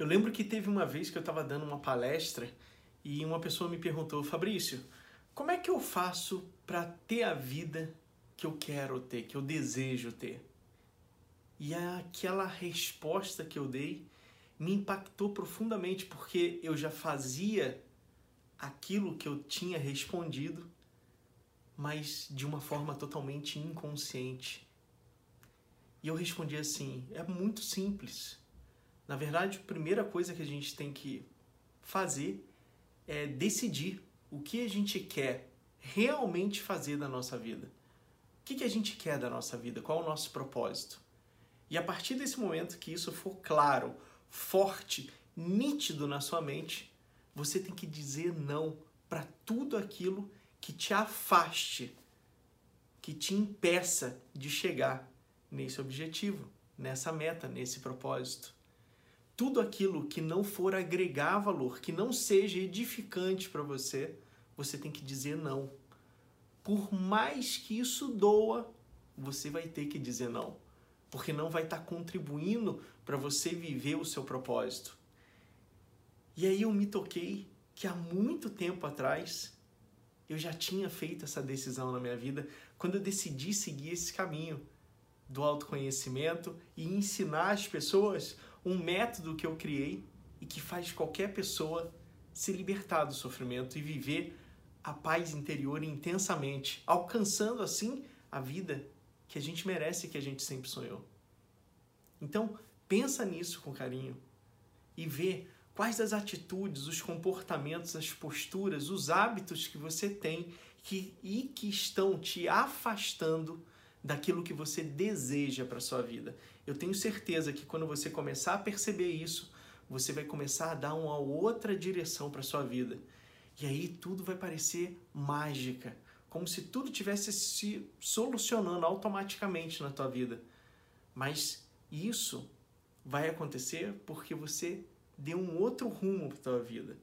Eu lembro que teve uma vez que eu estava dando uma palestra e uma pessoa me perguntou, Fabrício, como é que eu faço para ter a vida que eu quero ter, que eu desejo ter? E aquela resposta que eu dei me impactou profundamente porque eu já fazia aquilo que eu tinha respondido, mas de uma forma totalmente inconsciente. E eu respondi assim: é muito simples. Na verdade, a primeira coisa que a gente tem que fazer é decidir o que a gente quer realmente fazer da nossa vida. O que, que a gente quer da nossa vida? Qual é o nosso propósito? E a partir desse momento que isso for claro, forte, nítido na sua mente, você tem que dizer não para tudo aquilo que te afaste, que te impeça de chegar nesse objetivo, nessa meta, nesse propósito tudo aquilo que não for agregar valor, que não seja edificante para você, você tem que dizer não. Por mais que isso doa, você vai ter que dizer não, porque não vai estar tá contribuindo para você viver o seu propósito. E aí eu me toquei que há muito tempo atrás eu já tinha feito essa decisão na minha vida quando eu decidi seguir esse caminho do autoconhecimento e ensinar as pessoas um método que eu criei e que faz qualquer pessoa se libertar do sofrimento e viver a paz interior intensamente, alcançando assim a vida que a gente merece e que a gente sempre sonhou. Então, pensa nisso com carinho e vê quais as atitudes, os comportamentos, as posturas, os hábitos que você tem que, e que estão te afastando daquilo que você deseja para sua vida. Eu tenho certeza que quando você começar a perceber isso, você vai começar a dar uma outra direção para sua vida. E aí tudo vai parecer mágica, como se tudo tivesse se solucionando automaticamente na tua vida. Mas isso vai acontecer porque você deu um outro rumo para tua vida.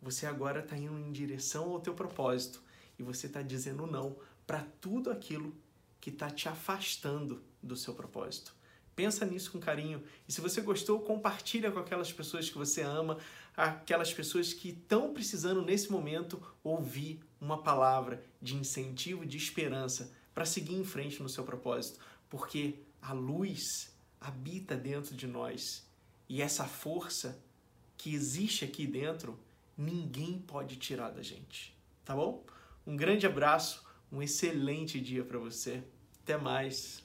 Você agora está indo em direção ao teu propósito e você está dizendo não para tudo aquilo que está te afastando do seu propósito. Pensa nisso com carinho. E se você gostou, compartilha com aquelas pessoas que você ama, aquelas pessoas que estão precisando nesse momento ouvir uma palavra de incentivo, de esperança para seguir em frente no seu propósito, porque a luz habita dentro de nós e essa força que existe aqui dentro, ninguém pode tirar da gente. Tá bom? Um grande abraço um excelente dia para você. Até mais.